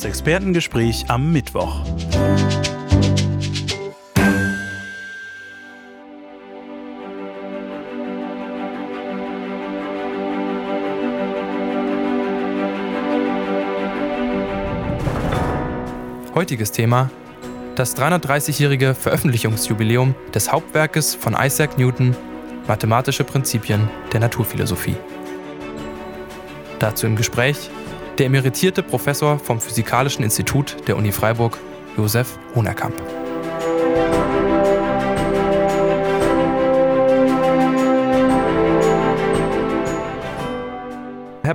Das Expertengespräch am Mittwoch. Heutiges Thema das 330-jährige Veröffentlichungsjubiläum des Hauptwerkes von Isaac Newton Mathematische Prinzipien der Naturphilosophie. Dazu im Gespräch der emeritierte Professor vom Physikalischen Institut der Uni Freiburg, Josef Honerkamp.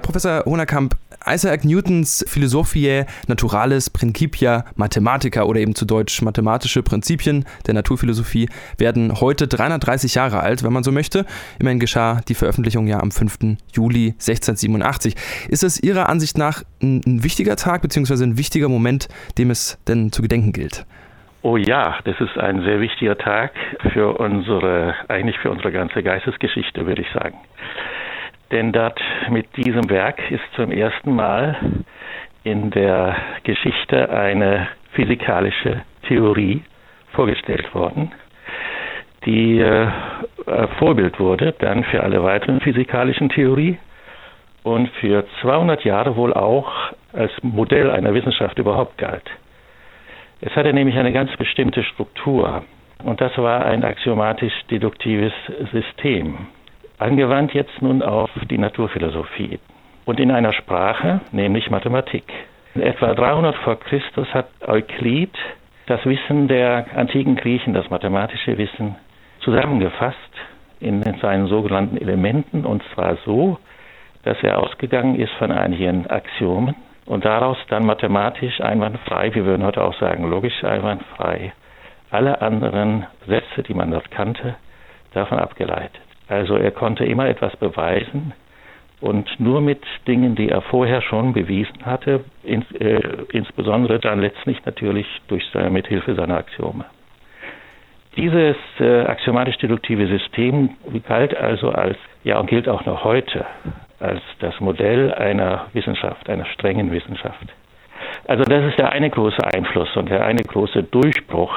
Professor Honerkamp, Isaac Newtons Philosophiae Naturalis Principia Mathematica oder eben zu Deutsch mathematische Prinzipien der Naturphilosophie werden heute 330 Jahre alt, wenn man so möchte. Immerhin geschah die Veröffentlichung ja am 5. Juli 1687. Ist es Ihrer Ansicht nach ein, ein wichtiger Tag bzw. ein wichtiger Moment, dem es denn zu gedenken gilt? Oh ja, das ist ein sehr wichtiger Tag für unsere, eigentlich für unsere ganze Geistesgeschichte, würde ich sagen. Denn dort mit diesem Werk ist zum ersten Mal in der Geschichte eine physikalische Theorie vorgestellt worden, die äh, Vorbild wurde dann für alle weiteren physikalischen Theorien und für 200 Jahre wohl auch als Modell einer Wissenschaft überhaupt galt. Es hatte nämlich eine ganz bestimmte Struktur und das war ein axiomatisch-deduktives System angewandt jetzt nun auf die Naturphilosophie und in einer Sprache, nämlich Mathematik. Etwa 300 vor Christus hat Euklid das Wissen der antiken Griechen, das mathematische Wissen, zusammengefasst in seinen sogenannten Elementen und zwar so, dass er ausgegangen ist von einigen Axiomen und daraus dann mathematisch einwandfrei, wir würden heute auch sagen logisch einwandfrei, alle anderen Sätze, die man dort kannte, davon abgeleitet. Also er konnte immer etwas beweisen und nur mit Dingen, die er vorher schon bewiesen hatte, ins, äh, insbesondere dann letztlich natürlich durch seine, mithilfe seiner Axiome. Dieses äh, axiomatisch-deduktive System galt also als, ja und gilt auch noch heute, als das Modell einer Wissenschaft, einer strengen Wissenschaft. Also das ist der eine große Einfluss und der eine große Durchbruch,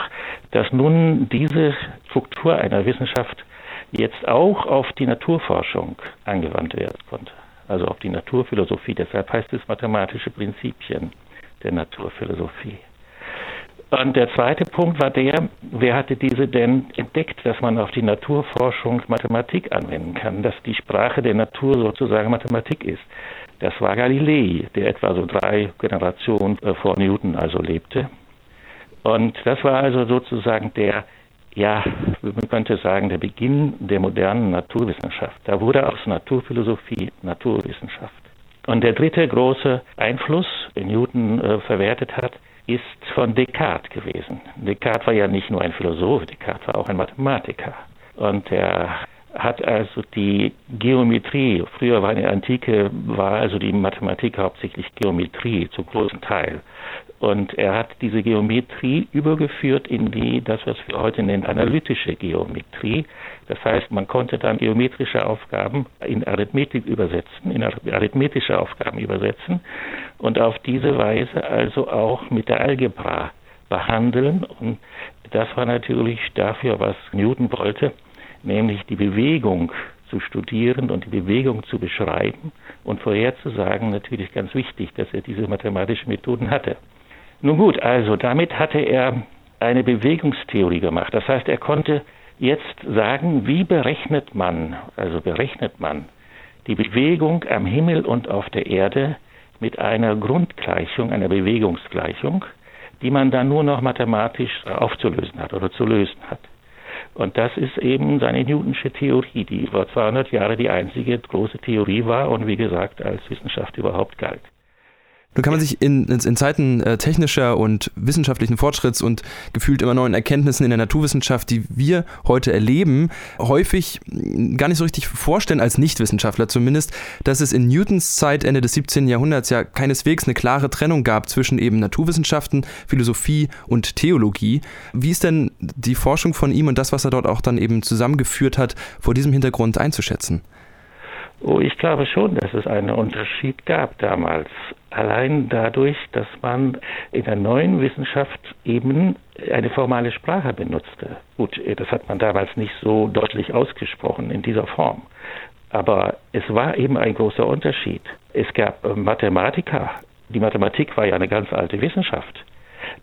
dass nun diese Struktur einer Wissenschaft jetzt auch auf die Naturforschung angewandt werden konnte, also auf die Naturphilosophie. Deshalb heißt es mathematische Prinzipien der Naturphilosophie. Und der zweite Punkt war der, wer hatte diese denn entdeckt, dass man auf die Naturforschung Mathematik anwenden kann, dass die Sprache der Natur sozusagen Mathematik ist. Das war Galilei, der etwa so drei Generationen äh, vor Newton also lebte. Und das war also sozusagen der ja, man könnte sagen, der Beginn der modernen Naturwissenschaft. Da wurde aus Naturphilosophie Naturwissenschaft. Und der dritte große Einfluss, den Newton äh, verwertet hat, ist von Descartes gewesen. Descartes war ja nicht nur ein Philosoph, Descartes war auch ein Mathematiker. Und er hat also die Geometrie, früher war in der Antike, war also die Mathematik hauptsächlich Geometrie zu großen Teil. Und er hat diese Geometrie übergeführt in die, das was wir heute nennen, analytische Geometrie. Das heißt, man konnte dann geometrische Aufgaben in Arithmetik übersetzen, in arithmetische Aufgaben übersetzen und auf diese Weise also auch mit der Algebra behandeln. Und das war natürlich dafür, was Newton wollte, nämlich die Bewegung zu studieren und die Bewegung zu beschreiben und vorherzusagen, natürlich ganz wichtig, dass er diese mathematischen Methoden hatte. Nun gut, also damit hatte er eine Bewegungstheorie gemacht. Das heißt, er konnte jetzt sagen, wie berechnet man, also berechnet man die Bewegung am Himmel und auf der Erde mit einer Grundgleichung, einer Bewegungsgleichung, die man dann nur noch mathematisch aufzulösen hat oder zu lösen hat. Und das ist eben seine Newtonsche Theorie, die über 200 Jahre die einzige große Theorie war und wie gesagt als Wissenschaft überhaupt galt. Nun kann man sich in, in Zeiten äh, technischer und wissenschaftlichen Fortschritts und gefühlt immer neuen Erkenntnissen in der Naturwissenschaft, die wir heute erleben, häufig gar nicht so richtig vorstellen, als Nichtwissenschaftler zumindest, dass es in Newtons Zeit, Ende des 17. Jahrhunderts, ja keineswegs eine klare Trennung gab zwischen eben Naturwissenschaften, Philosophie und Theologie. Wie ist denn die Forschung von ihm und das, was er dort auch dann eben zusammengeführt hat, vor diesem Hintergrund einzuschätzen? Oh, ich glaube schon, dass es einen Unterschied gab damals. Allein dadurch, dass man in der neuen Wissenschaft eben eine formale Sprache benutzte. Gut, das hat man damals nicht so deutlich ausgesprochen in dieser Form. Aber es war eben ein großer Unterschied. Es gab Mathematiker. Die Mathematik war ja eine ganz alte Wissenschaft.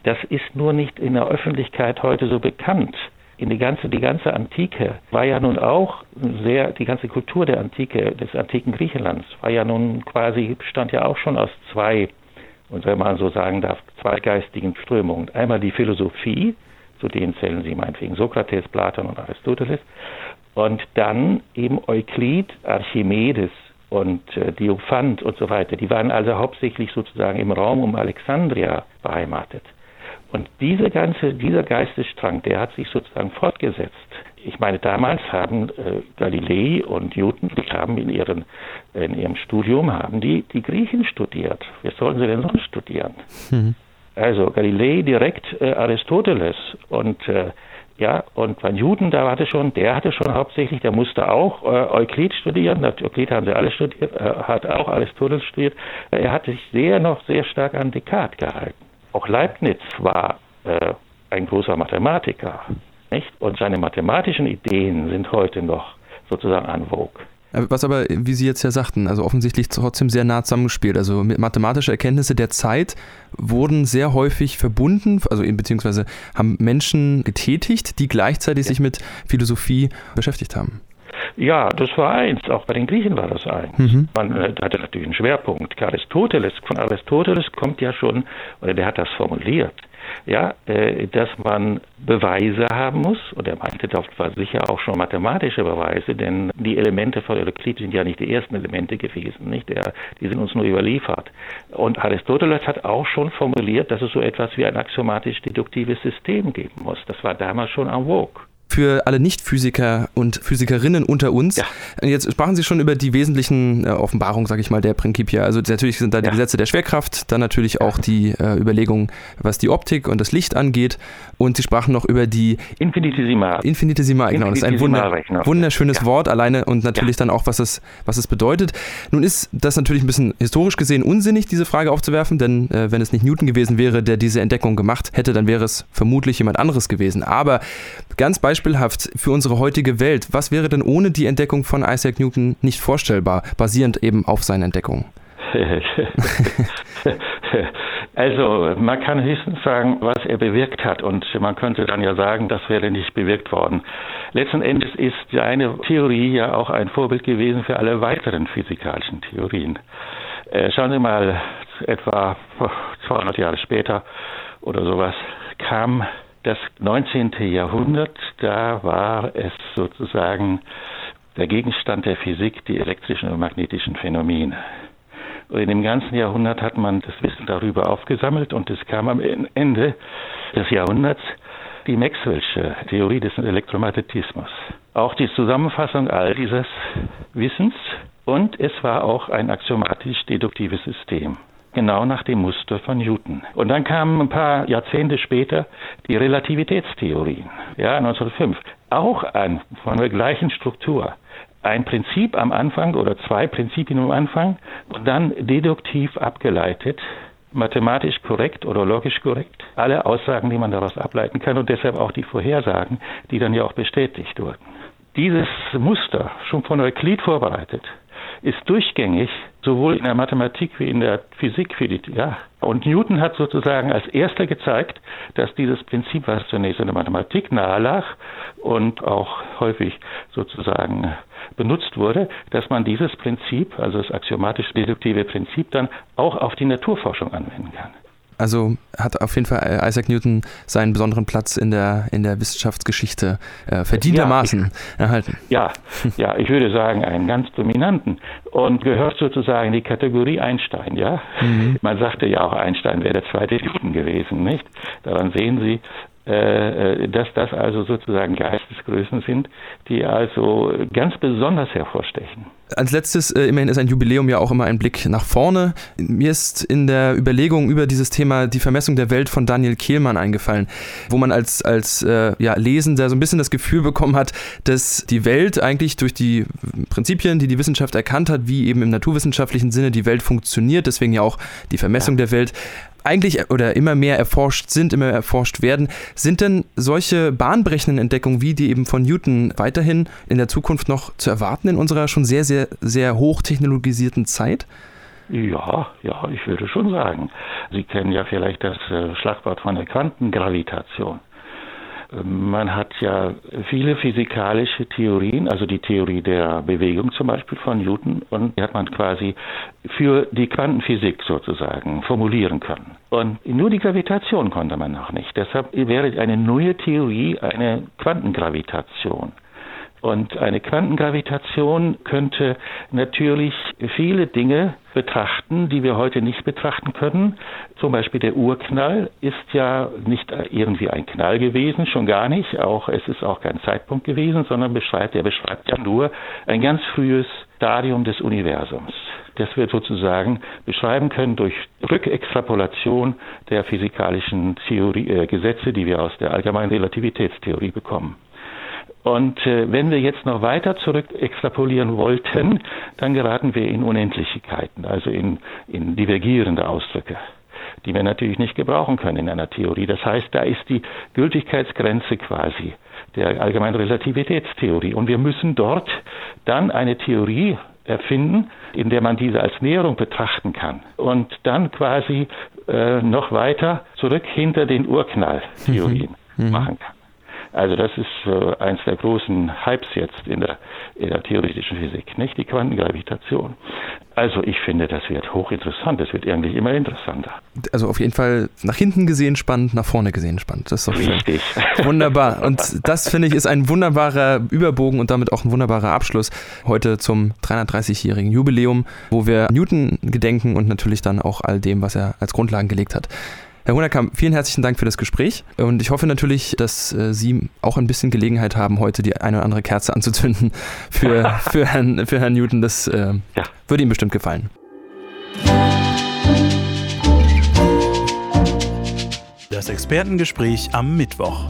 Das ist nur nicht in der Öffentlichkeit heute so bekannt in die ganze, die ganze Antike war ja nun auch sehr, die ganze Kultur der Antike, des antiken Griechenlands war ja nun quasi, bestand ja auch schon aus zwei, und wenn man so sagen darf, zwei geistigen Strömungen. Einmal die Philosophie, zu denen zählen sie meinetwegen Sokrates, Platon und Aristoteles, und dann eben Euklid, Archimedes und äh, Diophant und so weiter. Die waren also hauptsächlich sozusagen im Raum um Alexandria beheimatet. Und diese ganze, dieser Geistesstrang, der hat sich sozusagen fortgesetzt. Ich meine, damals haben äh, Galilei und Newton, die haben in, ihren, in ihrem Studium, haben die, die Griechen studiert. Wie sollen sie denn sonst studieren? Mhm. Also Galilei direkt äh, Aristoteles und äh, ja, und bei Newton, da hatte schon, der hatte schon hauptsächlich, der musste auch äh, Euklid studieren, Euklid haben sie alle studiert, äh, hat auch Aristoteles studiert. Er hat sich sehr noch sehr stark an Descartes gehalten. Auch Leibniz war äh, ein großer Mathematiker. Nicht? Und seine mathematischen Ideen sind heute noch sozusagen an vogue. Was aber, wie Sie jetzt ja sagten, also offensichtlich trotzdem sehr nah zusammengespielt. Also mathematische Erkenntnisse der Zeit wurden sehr häufig verbunden, also beziehungsweise haben Menschen getätigt, die gleichzeitig ja. sich mit Philosophie beschäftigt haben. Ja, das war eins. Auch bei den Griechen war das eins. Mhm. Man äh, hatte natürlich einen Schwerpunkt. Aristoteles, von Aristoteles kommt ja schon, oder der hat das formuliert, ja, äh, dass man Beweise haben muss, und er meinte, das war sicher auch schon mathematische Beweise, denn die Elemente von Euklid sind ja nicht die ersten Elemente gewesen, nicht? Der, die sind uns nur überliefert. Und Aristoteles hat auch schon formuliert, dass es so etwas wie ein axiomatisch-deduktives System geben muss. Das war damals schon en vogue für alle Nicht-Physiker und Physikerinnen unter uns. Ja. Jetzt sprachen Sie schon über die wesentlichen äh, Offenbarungen, sage ich mal, der Principia. Also natürlich sind da die ja. Gesetze der Schwerkraft, dann natürlich auch die äh, Überlegungen, was die Optik und das Licht angeht. Und Sie sprachen noch über die Infinitesimal. Infinitesimal, genau. Das ist ein wunder wunderschönes ja. Wort alleine und natürlich dann auch, was es, was es bedeutet. Nun ist das natürlich ein bisschen historisch gesehen unsinnig, diese Frage aufzuwerfen, denn äh, wenn es nicht Newton gewesen wäre, der diese Entdeckung gemacht hätte, dann wäre es vermutlich jemand anderes gewesen. Aber ganz beispielsweise beispielhaft für unsere heutige Welt. Was wäre denn ohne die Entdeckung von Isaac Newton nicht vorstellbar, basierend eben auf seinen Entdeckungen? also man kann höchstens sagen, was er bewirkt hat und man könnte dann ja sagen, das wäre nicht bewirkt worden. Letzten Endes ist seine Theorie ja auch ein Vorbild gewesen für alle weiteren physikalischen Theorien. Äh, schauen Sie mal, etwa 200 Jahre später oder sowas kam das 19. Jahrhundert, da war es sozusagen der Gegenstand der Physik die elektrischen und magnetischen Phänomene. Und in dem ganzen Jahrhundert hat man das Wissen darüber aufgesammelt und es kam am Ende des Jahrhunderts die Maxwell'sche Theorie des Elektromagnetismus. Auch die Zusammenfassung all dieses Wissens und es war auch ein axiomatisch-deduktives System genau nach dem Muster von Newton. Und dann kamen ein paar Jahrzehnte später die Relativitätstheorien, ja, 1905. Auch an, von der gleichen Struktur. Ein Prinzip am Anfang oder zwei Prinzipien am Anfang und dann deduktiv abgeleitet, mathematisch korrekt oder logisch korrekt. Alle Aussagen, die man daraus ableiten kann und deshalb auch die Vorhersagen, die dann ja auch bestätigt wurden. Dieses Muster, schon von Euklid vorbereitet, ist durchgängig, sowohl in der Mathematik wie in der Physik. Für die, ja. Und Newton hat sozusagen als erster gezeigt, dass dieses Prinzip, was zunächst in der Mathematik nahe lag und auch häufig sozusagen benutzt wurde, dass man dieses Prinzip, also das axiomatisch-deduktive Prinzip, dann auch auf die Naturforschung anwenden kann. Also hat auf jeden Fall Isaac Newton seinen besonderen Platz in der, in der Wissenschaftsgeschichte äh, verdientermaßen ja, erhalten. Ja, ja, ich würde sagen, einen ganz dominanten und gehört sozusagen in die Kategorie Einstein, ja. Mhm. Man sagte ja auch, Einstein wäre der zweite Newton gewesen, nicht? Daran sehen Sie, dass das also sozusagen Geistesgrößen sind, die also ganz besonders hervorstechen. Als letztes, äh, immerhin ist ein Jubiläum ja auch immer ein Blick nach vorne. Mir ist in der Überlegung über dieses Thema die Vermessung der Welt von Daniel Kehlmann eingefallen, wo man als, als äh, ja, Lesender so ein bisschen das Gefühl bekommen hat, dass die Welt eigentlich durch die Prinzipien, die die Wissenschaft erkannt hat, wie eben im naturwissenschaftlichen Sinne die Welt funktioniert, deswegen ja auch die Vermessung ja. der Welt, eigentlich oder immer mehr erforscht sind, immer erforscht werden. Sind denn solche bahnbrechenden Entdeckungen wie die eben von Newton weiterhin in der Zukunft noch zu erwarten in unserer schon sehr, sehr, sehr hochtechnologisierten Zeit? Ja, ja, ich würde schon sagen. Sie kennen ja vielleicht das äh, Schlagwort von der Quantengravitation. Man hat ja viele physikalische Theorien, also die Theorie der Bewegung zum Beispiel von Newton, und die hat man quasi für die Quantenphysik sozusagen formulieren können. Und nur die Gravitation konnte man noch nicht. Deshalb wäre eine neue Theorie eine Quantengravitation. Und eine Quantengravitation könnte natürlich viele Dinge betrachten, die wir heute nicht betrachten können. Zum Beispiel der Urknall ist ja nicht irgendwie ein Knall gewesen, schon gar nicht. Auch es ist auch kein Zeitpunkt gewesen, sondern beschreibt, er beschreibt ja nur ein ganz frühes Stadium des Universums das wir sozusagen beschreiben können durch Rückextrapolation der physikalischen Theorie, äh, Gesetze, die wir aus der allgemeinen Relativitätstheorie bekommen. Und äh, wenn wir jetzt noch weiter zurück extrapolieren wollten, dann geraten wir in Unendlichkeiten, also in, in divergierende Ausdrücke, die wir natürlich nicht gebrauchen können in einer Theorie. Das heißt, da ist die Gültigkeitsgrenze quasi der allgemeinen Relativitätstheorie. Und wir müssen dort dann eine Theorie erfinden, in der man diese als Näherung betrachten kann und dann quasi äh, noch weiter zurück hinter den Urknalltheorien mhm. machen kann. Also das ist äh, eins der großen Hypes jetzt in der, in der theoretischen Physik, nicht die Quantengravitation. Also ich finde, das wird hochinteressant. Das wird eigentlich immer interessanter. Also auf jeden Fall nach hinten gesehen spannend, nach vorne gesehen spannend. Das ist doch Richtig. Schön. Wunderbar. Und das finde ich ist ein wunderbarer Überbogen und damit auch ein wunderbarer Abschluss heute zum 330-jährigen Jubiläum, wo wir Newton gedenken und natürlich dann auch all dem, was er als Grundlagen gelegt hat. Herr Hunerkamp, vielen herzlichen Dank für das Gespräch und ich hoffe natürlich, dass äh, Sie auch ein bisschen Gelegenheit haben, heute die eine oder andere Kerze anzuzünden für, für, Herrn, für Herrn Newton. Das äh, ja. würde ihm bestimmt gefallen. Das Expertengespräch am Mittwoch.